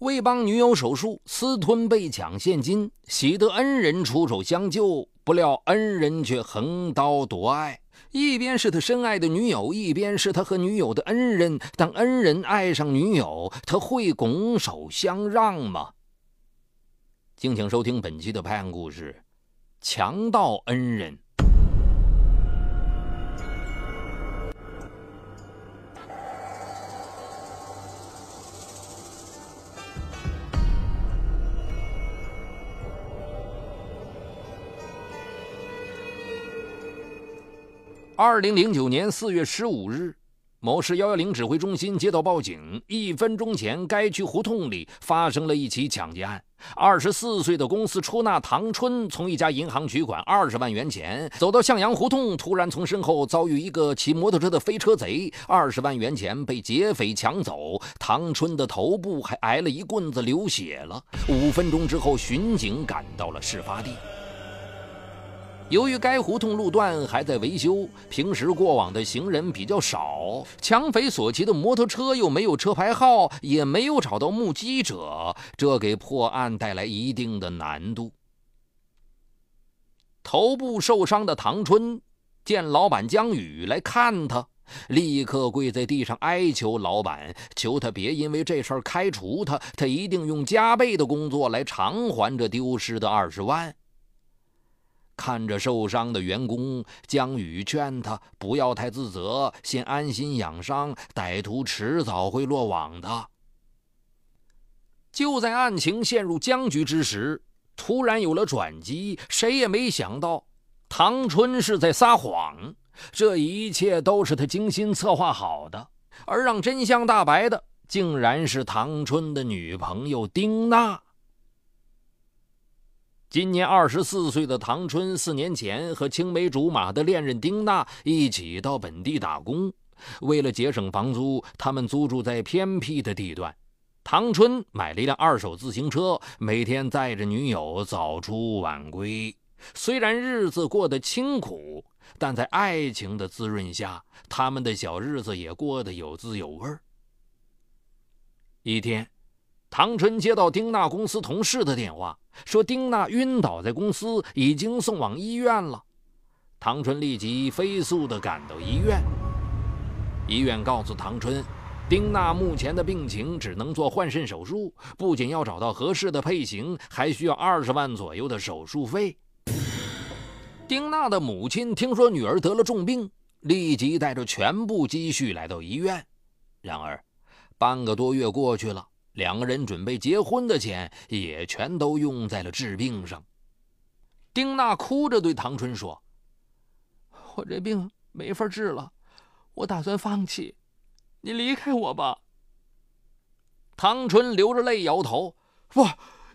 为帮女友手术，私吞被抢现金，喜得恩人出手相救，不料恩人却横刀夺爱。一边是他深爱的女友，一边是他和女友的恩人。当恩人爱上女友，他会拱手相让吗？敬请收听本期的拍案故事：强盗恩人。二零零九年四月十五日，某市幺幺零指挥中心接到报警，一分钟前该区胡同里发生了一起抢劫案。二十四岁的公司出纳唐春从一家银行取款二十万元钱，走到向阳胡同，突然从身后遭遇一个骑摩托车的飞车贼，二十万元钱被劫匪抢走，唐春的头部还挨了一棍子，流血了。五分钟之后，巡警赶到了事发地。由于该胡同路段还在维修，平时过往的行人比较少，抢匪所骑的摩托车又没有车牌号，也没有找到目击者，这给破案带来一定的难度。头部受伤的唐春见老板江宇来看他，立刻跪在地上哀求老板，求他别因为这事儿开除他，他一定用加倍的工作来偿还这丢失的二十万。看着受伤的员工，江宇劝他不要太自责，先安心养伤，歹徒迟早会落网的。就在案情陷入僵局之时，突然有了转机。谁也没想到，唐春是在撒谎，这一切都是他精心策划好的。而让真相大白的，竟然是唐春的女朋友丁娜。今年二十四岁的唐春，四年前和青梅竹马的恋人丁娜一起到本地打工。为了节省房租，他们租住在偏僻的地段。唐春买了一辆二手自行车，每天载着女友早出晚归。虽然日子过得清苦，但在爱情的滋润下，他们的小日子也过得有滋有味。一天。唐春接到丁娜公司同事的电话，说丁娜晕倒在公司，已经送往医院了。唐春立即飞速地赶到医院。医院告诉唐春，丁娜目前的病情只能做换肾手术，不仅要找到合适的配型，还需要二十万左右的手术费。丁娜的母亲听说女儿得了重病，立即带着全部积蓄来到医院。然而，半个多月过去了。两个人准备结婚的钱也全都用在了治病上。丁娜哭着对唐春说：“我这病没法治了，我打算放弃，你离开我吧。”唐春流着泪摇头：“不，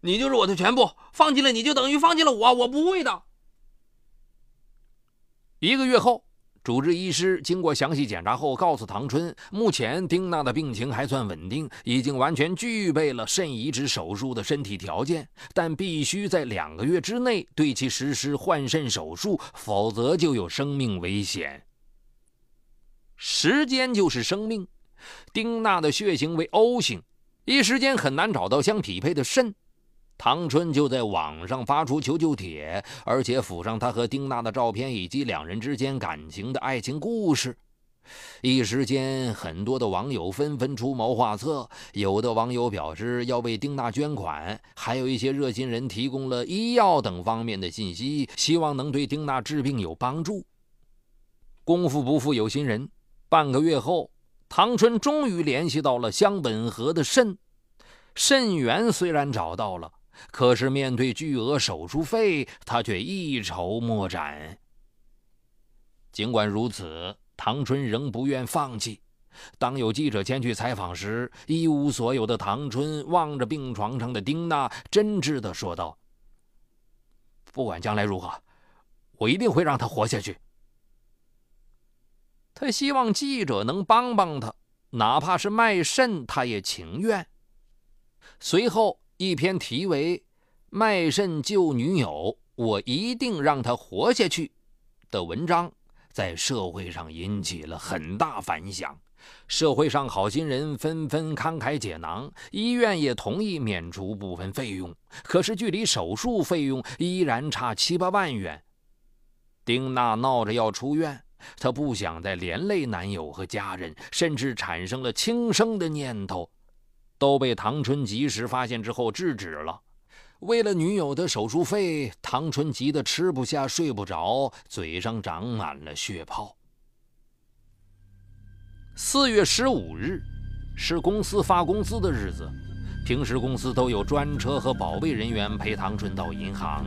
你就是我的全部，放弃了你就等于放弃了我，我不会的。”一个月后。主治医师经过详细检查后，告诉唐春，目前丁娜的病情还算稳定，已经完全具备了肾移植手术的身体条件，但必须在两个月之内对其实施换肾手术，否则就有生命危险。时间就是生命，丁娜的血型为 O 型，一时间很难找到相匹配的肾。唐春就在网上发出求救帖，而且附上他和丁娜的照片以及两人之间感情的爱情故事。一时间，很多的网友纷纷出谋划策，有的网友表示要为丁娜捐款，还有一些热心人提供了医药等方面的信息，希望能对丁娜治病有帮助。功夫不负有心人，半个月后，唐春终于联系到了相吻合的肾，肾源虽然找到了。可是，面对巨额手术费，他却一筹莫展。尽管如此，唐春仍不愿放弃。当有记者前去采访时，一无所有的唐春望着病床上的丁娜，真挚地说道：“不管将来如何，我一定会让他活下去。”他希望记者能帮帮他，哪怕是卖肾，他也情愿。随后。一篇题为《卖肾救女友，我一定让她活下去》的文章，在社会上引起了很大反响。社会上好心人纷纷慷慨解囊，医院也同意免除部分费用。可是距离手术费用依然差七八万元。丁娜闹着要出院，她不想再连累男友和家人，甚至产生了轻生的念头，都被唐春及时发现之后制止了。为了女友的手术费，唐春急得吃不下、睡不着，嘴上长满了血泡。四月十五日是公司发工资的日子。平时公司都有专车和保卫人员陪唐春到银行，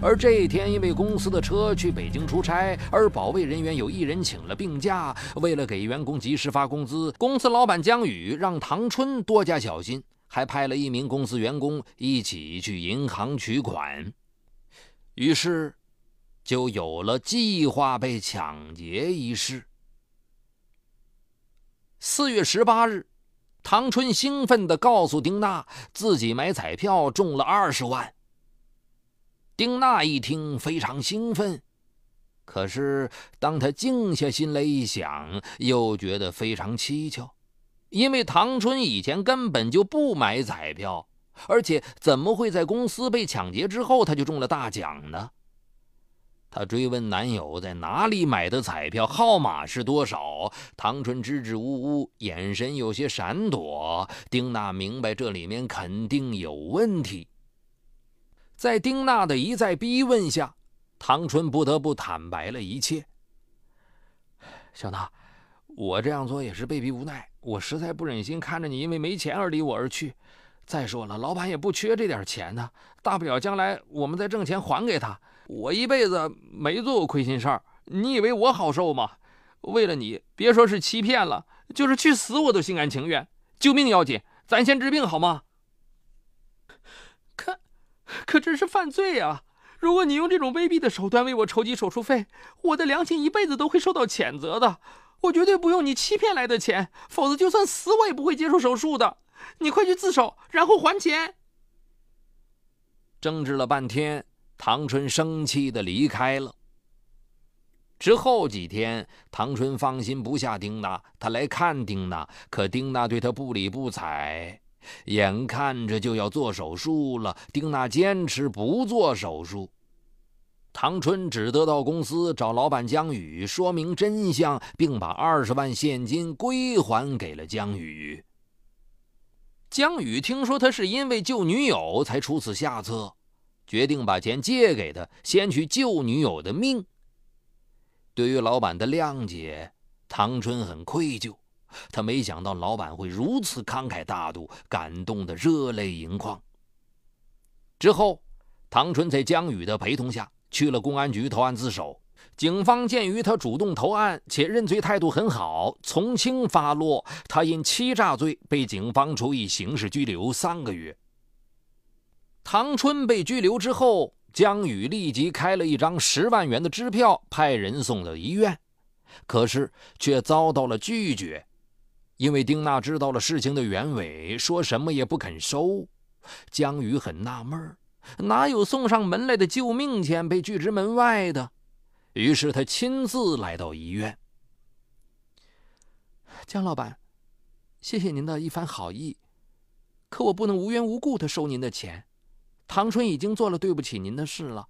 而这一天因为公司的车去北京出差，而保卫人员有一人请了病假，为了给员工及时发工资，公司老板江宇让唐春多加小心，还派了一名公司员工一起去银行取款，于是就有了计划被抢劫一事。四月十八日。唐春兴奋地告诉丁娜，自己买彩票中了二十万。丁娜一听非常兴奋，可是当她静下心来一想，又觉得非常蹊跷，因为唐春以前根本就不买彩票，而且怎么会在公司被抢劫之后他就中了大奖呢？她追问男友在哪里买的彩票，号码是多少？唐春支支吾吾，眼神有些闪躲。丁娜明白这里面肯定有问题。在丁娜的一再逼问下，唐春不得不坦白了一切。小娜，我这样做也是被逼无奈，我实在不忍心看着你因为没钱而离我而去。再说了，老板也不缺这点钱呢，大不了将来我们再挣钱还给他。我一辈子没做过亏心事儿，你以为我好受吗？为了你，别说是欺骗了，就是去死我都心甘情愿。救命要紧，咱先治病好吗？可，可这是犯罪啊！如果你用这种卑鄙的手段为我筹集手术费，我的良心一辈子都会受到谴责的。我绝对不用你欺骗来的钱，否则就算死我也不会接受手术的。你快去自首，然后还钱。争执了半天。唐春生气的离开了。之后几天，唐春放心不下丁娜，他来看丁娜，可丁娜对他不理不睬。眼看着就要做手术了，丁娜坚持不做手术。唐春只得到公司找老板江宇说明真相，并把二十万现金归还给了江宇。江宇听说他是因为救女友才出此下策。决定把钱借给他，先去救女友的命。对于老板的谅解，唐春很愧疚。他没想到老板会如此慷慨大度，感动得热泪盈眶。之后，唐春在江宇的陪同下去了公安局投案自首。警方鉴于他主动投案且认罪态度很好，从轻发落。他因欺诈罪被警方处以刑事拘留三个月。唐春被拘留之后，江宇立即开了一张十万元的支票，派人送到医院，可是却遭到了拒绝，因为丁娜知道了事情的原委，说什么也不肯收。江宇很纳闷哪有送上门来的救命钱被拒之门外的？于是他亲自来到医院。江老板，谢谢您的一番好意，可我不能无缘无故的收您的钱。唐春已经做了对不起您的事了，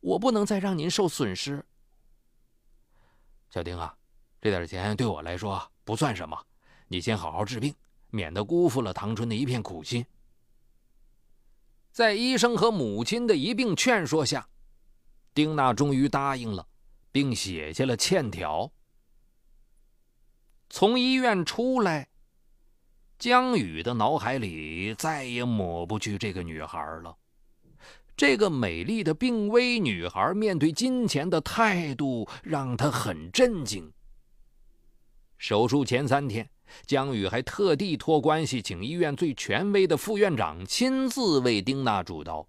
我不能再让您受损失。小丁啊，这点钱对我来说不算什么，你先好好治病，免得辜负了唐春的一片苦心。在医生和母亲的一并劝说下，丁娜终于答应了，并写下了欠条。从医院出来，江宇的脑海里再也抹不去这个女孩了。这个美丽的病危女孩面对金钱的态度让他很震惊。手术前三天，江宇还特地托关系请医院最权威的副院长亲自为丁娜主刀。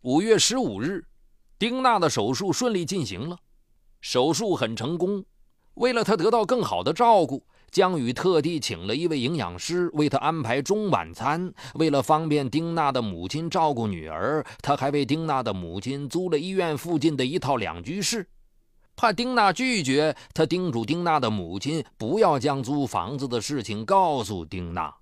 五月十五日，丁娜的手术顺利进行了，手术很成功。为了她得到更好的照顾。江宇特地请了一位营养师为她安排中晚餐。为了方便丁娜的母亲照顾女儿，他还为丁娜的母亲租了医院附近的一套两居室。怕丁娜拒绝，他叮嘱丁娜的母亲不要将租房子的事情告诉丁娜。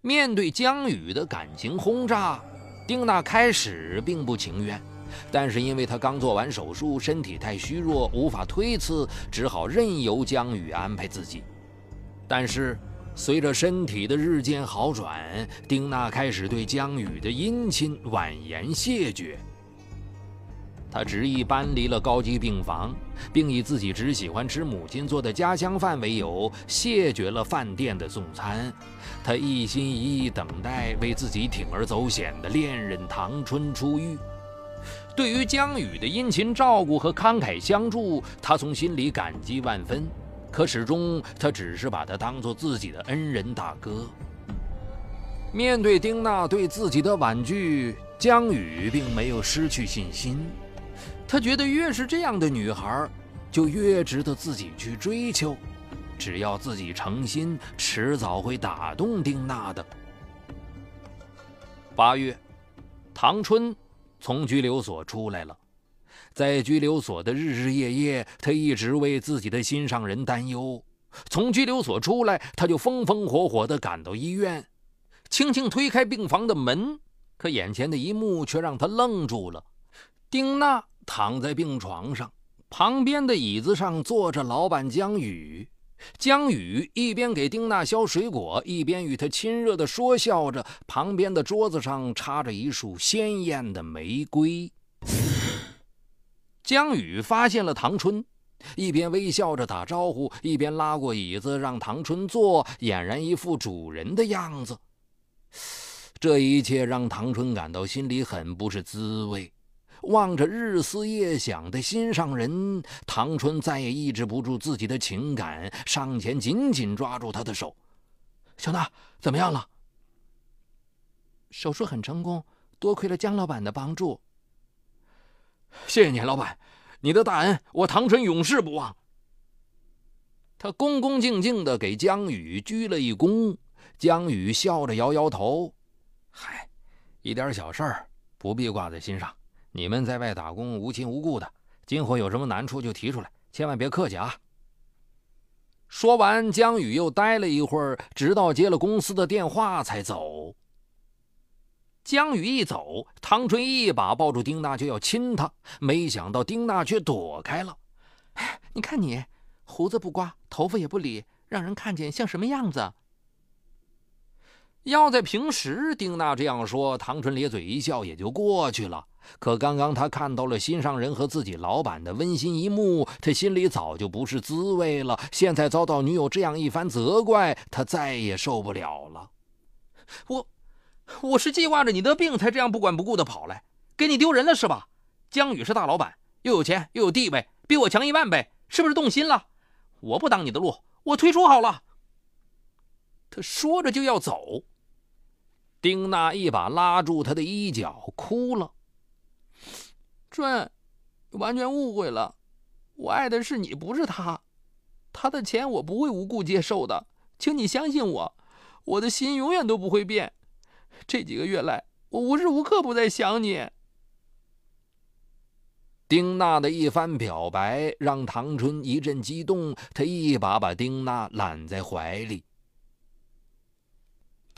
面对江宇的感情轰炸，丁娜开始并不情愿，但是因为她刚做完手术，身体太虚弱，无法推辞，只好任由江宇安排自己。但是，随着身体的日渐好转，丁娜开始对江宇的殷勤婉言谢绝。他执意搬离了高级病房，并以自己只喜欢吃母亲做的家乡饭为由，谢绝了饭店的送餐。他一心一意等待为自己铤而走险的恋人唐春出狱。对于江宇的殷勤照顾和慷慨相助，他从心里感激万分。可始终，他只是把他当做自己的恩人大哥。面对丁娜对自己的婉拒，江宇并没有失去信心。他觉得越是这样的女孩，就越值得自己去追求。只要自己诚心，迟早会打动丁娜的。八月，唐春从拘留所出来了。在拘留所的日日夜夜，他一直为自己的心上人担忧。从拘留所出来，他就风风火火地赶到医院，轻轻推开病房的门，可眼前的一幕却让他愣住了：丁娜。躺在病床上，旁边的椅子上坐着老板江宇。江宇一边给丁娜削水果，一边与她亲热地说笑着。旁边的桌子上插着一束鲜艳的玫瑰。江宇发现了唐春，一边微笑着打招呼，一边拉过椅子让唐春坐，俨然一副主人的样子。这一切让唐春感到心里很不是滋味。望着日思夜想的心上人，唐春再也抑制不住自己的情感，上前紧紧抓住他的手：“小娜，怎么样了？”手术很成功，多亏了江老板的帮助。谢谢你，老板，你的大恩我唐春永世不忘。他恭恭敬敬地给江宇鞠了一躬，江宇笑着摇摇头：“嗨，一点小事儿，不必挂在心上。”你们在外打工无亲无故的，今后有什么难处就提出来，千万别客气啊！说完，江宇又待了一会儿，直到接了公司的电话才走。江宇一走，唐春一把抱住丁娜就要亲她，没想到丁娜却躲开了。你看你，胡子不刮，头发也不理，让人看见像什么样子？要在平时，丁娜这样说，唐春咧嘴一笑也就过去了。可刚刚他看到了心上人和自己老板的温馨一幕，他心里早就不是滋味了。现在遭到女友这样一番责怪，他再也受不了了。我，我是计划着你得病才这样不管不顾的跑来，给你丢人了是吧？江宇是大老板，又有钱又有地位，比我强一万倍，是不是动心了？我不挡你的路，我退出好了。他说着就要走，丁娜一把拉住他的衣角，哭了。春，完全误会了，我爱的是你，不是他。他的钱我不会无故接受的，请你相信我，我的心永远都不会变。这几个月来，我无时无刻不在想你。丁娜的一番表白让唐春一阵激动，他一把把丁娜揽在怀里。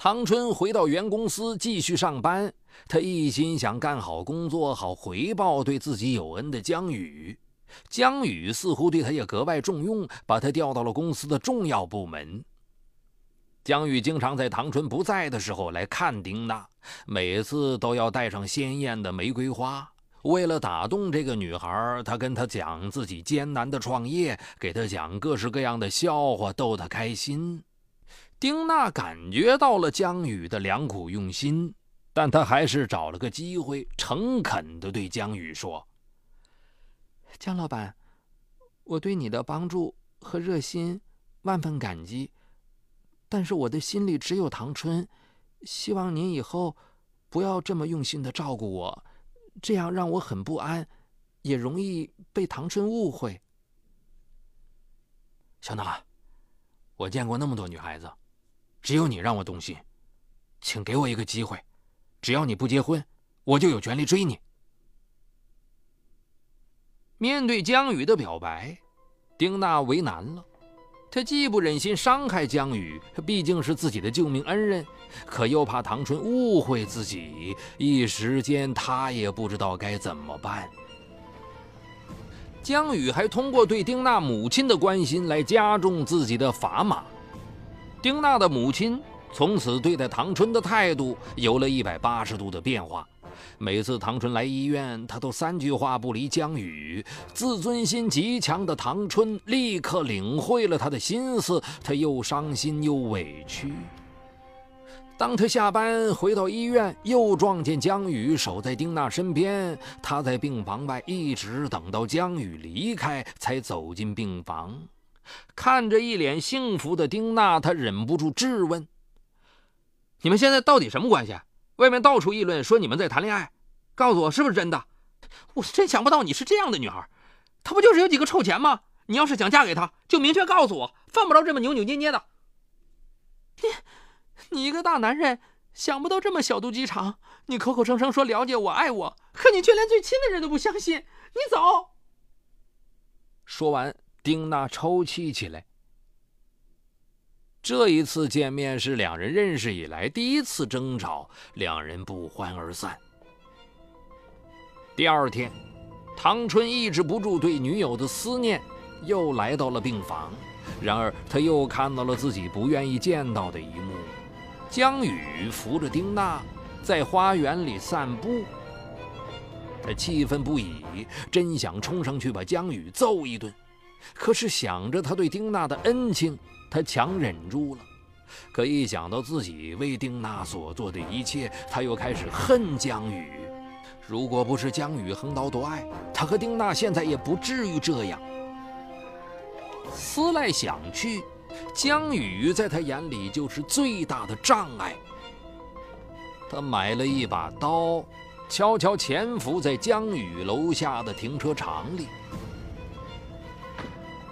唐春回到原公司继续上班，他一心想干好工作，好回报对自己有恩的江宇。江宇似乎对他也格外重用，把他调到了公司的重要部门。江宇经常在唐春不在的时候来看丁娜，每次都要带上鲜艳的玫瑰花。为了打动这个女孩，他跟她讲自己艰难的创业，给她讲各式各样的笑话，逗她开心。丁娜感觉到了江宇的良苦用心，但她还是找了个机会，诚恳地对江宇说：“江老板，我对你的帮助和热心万分感激，但是我的心里只有唐春，希望您以后不要这么用心的照顾我，这样让我很不安，也容易被唐春误会。”小娜，我见过那么多女孩子。只有你让我动心，请给我一个机会。只要你不结婚，我就有权利追你。面对江宇的表白，丁娜为难了。她既不忍心伤害江宇，毕竟是自己的救命恩人，可又怕唐春误会自己，一时间她也不知道该怎么办。江宇还通过对丁娜母亲的关心来加重自己的砝码。丁娜的母亲从此对待唐春的态度有了一百八十度的变化。每次唐春来医院，她都三句话不离江宇。自尊心极强的唐春立刻领会了他的心思，他又伤心又委屈。当他下班回到医院，又撞见江宇守在丁娜身边。他在病房外一直等到江宇离开，才走进病房。看着一脸幸福的丁娜，他忍不住质问：“你们现在到底什么关系？”外面到处议论说你们在谈恋爱，告诉我是不是真的？我真想不到你是这样的女孩。她不就是有几个臭钱吗？你要是想嫁给他，就明确告诉我，犯不着这么扭扭捏捏的。你，你一个大男人，想不到这么小肚鸡肠。你口口声声说了解我、爱我，可你却连最亲的人都不相信。你走。说完，丁娜抽泣起来。这一次见面是两人认识以来第一次争吵，两人不欢而散。第二天，唐春抑制不住对女友的思念，又来到了病房。然而，他又看到了自己不愿意见到的一幕：江宇扶着丁娜在花园里散步。他气愤不已，真想冲上去把江宇揍一顿。可是想着他对丁娜的恩情。他强忍住了，可一想到自己为丁娜所做的一切，他又开始恨江宇。如果不是江宇横刀夺爱，他和丁娜现在也不至于这样。思来想去，江宇在他眼里就是最大的障碍。他买了一把刀，悄悄潜伏在江宇楼下的停车场里。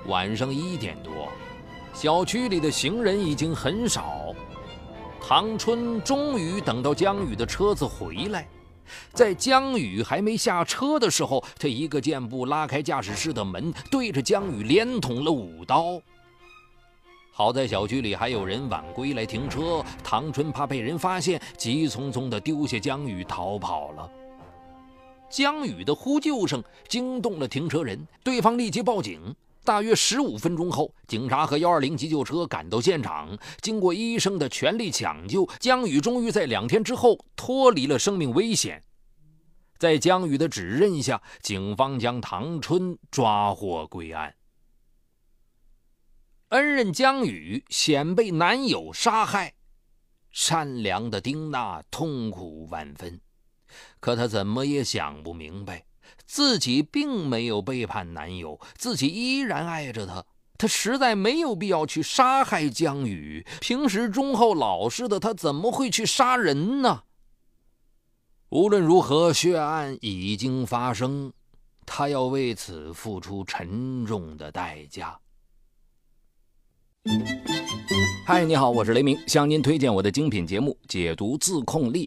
晚上一点多。小区里的行人已经很少，唐春终于等到江宇的车子回来。在江宇还没下车的时候，他一个箭步拉开驾驶室的门，对着江宇连捅了五刀。好在小区里还有人晚归来停车，唐春怕被人发现，急匆匆地丢下江宇逃跑了。江宇的呼救声惊动了停车人，对方立即报警。大约十五分钟后，警察和幺二零急救车赶到现场。经过医生的全力抢救，江宇终于在两天之后脱离了生命危险。在江宇的指认下，警方将唐春抓获归案。恩人江宇险被男友杀害，善良的丁娜痛苦万分。可她怎么也想不明白。自己并没有背叛男友，自己依然爱着他。他实在没有必要去杀害江宇。平时忠厚老实的他，怎么会去杀人呢？无论如何，血案已经发生，他要为此付出沉重的代价。嗨，你好，我是雷鸣，向您推荐我的精品节目《解读自控力》。